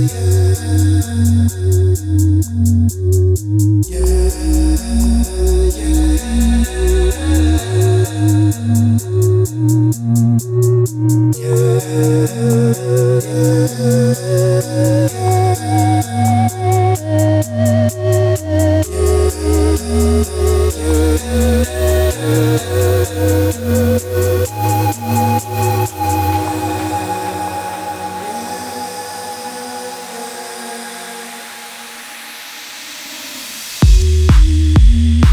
Yeah. you.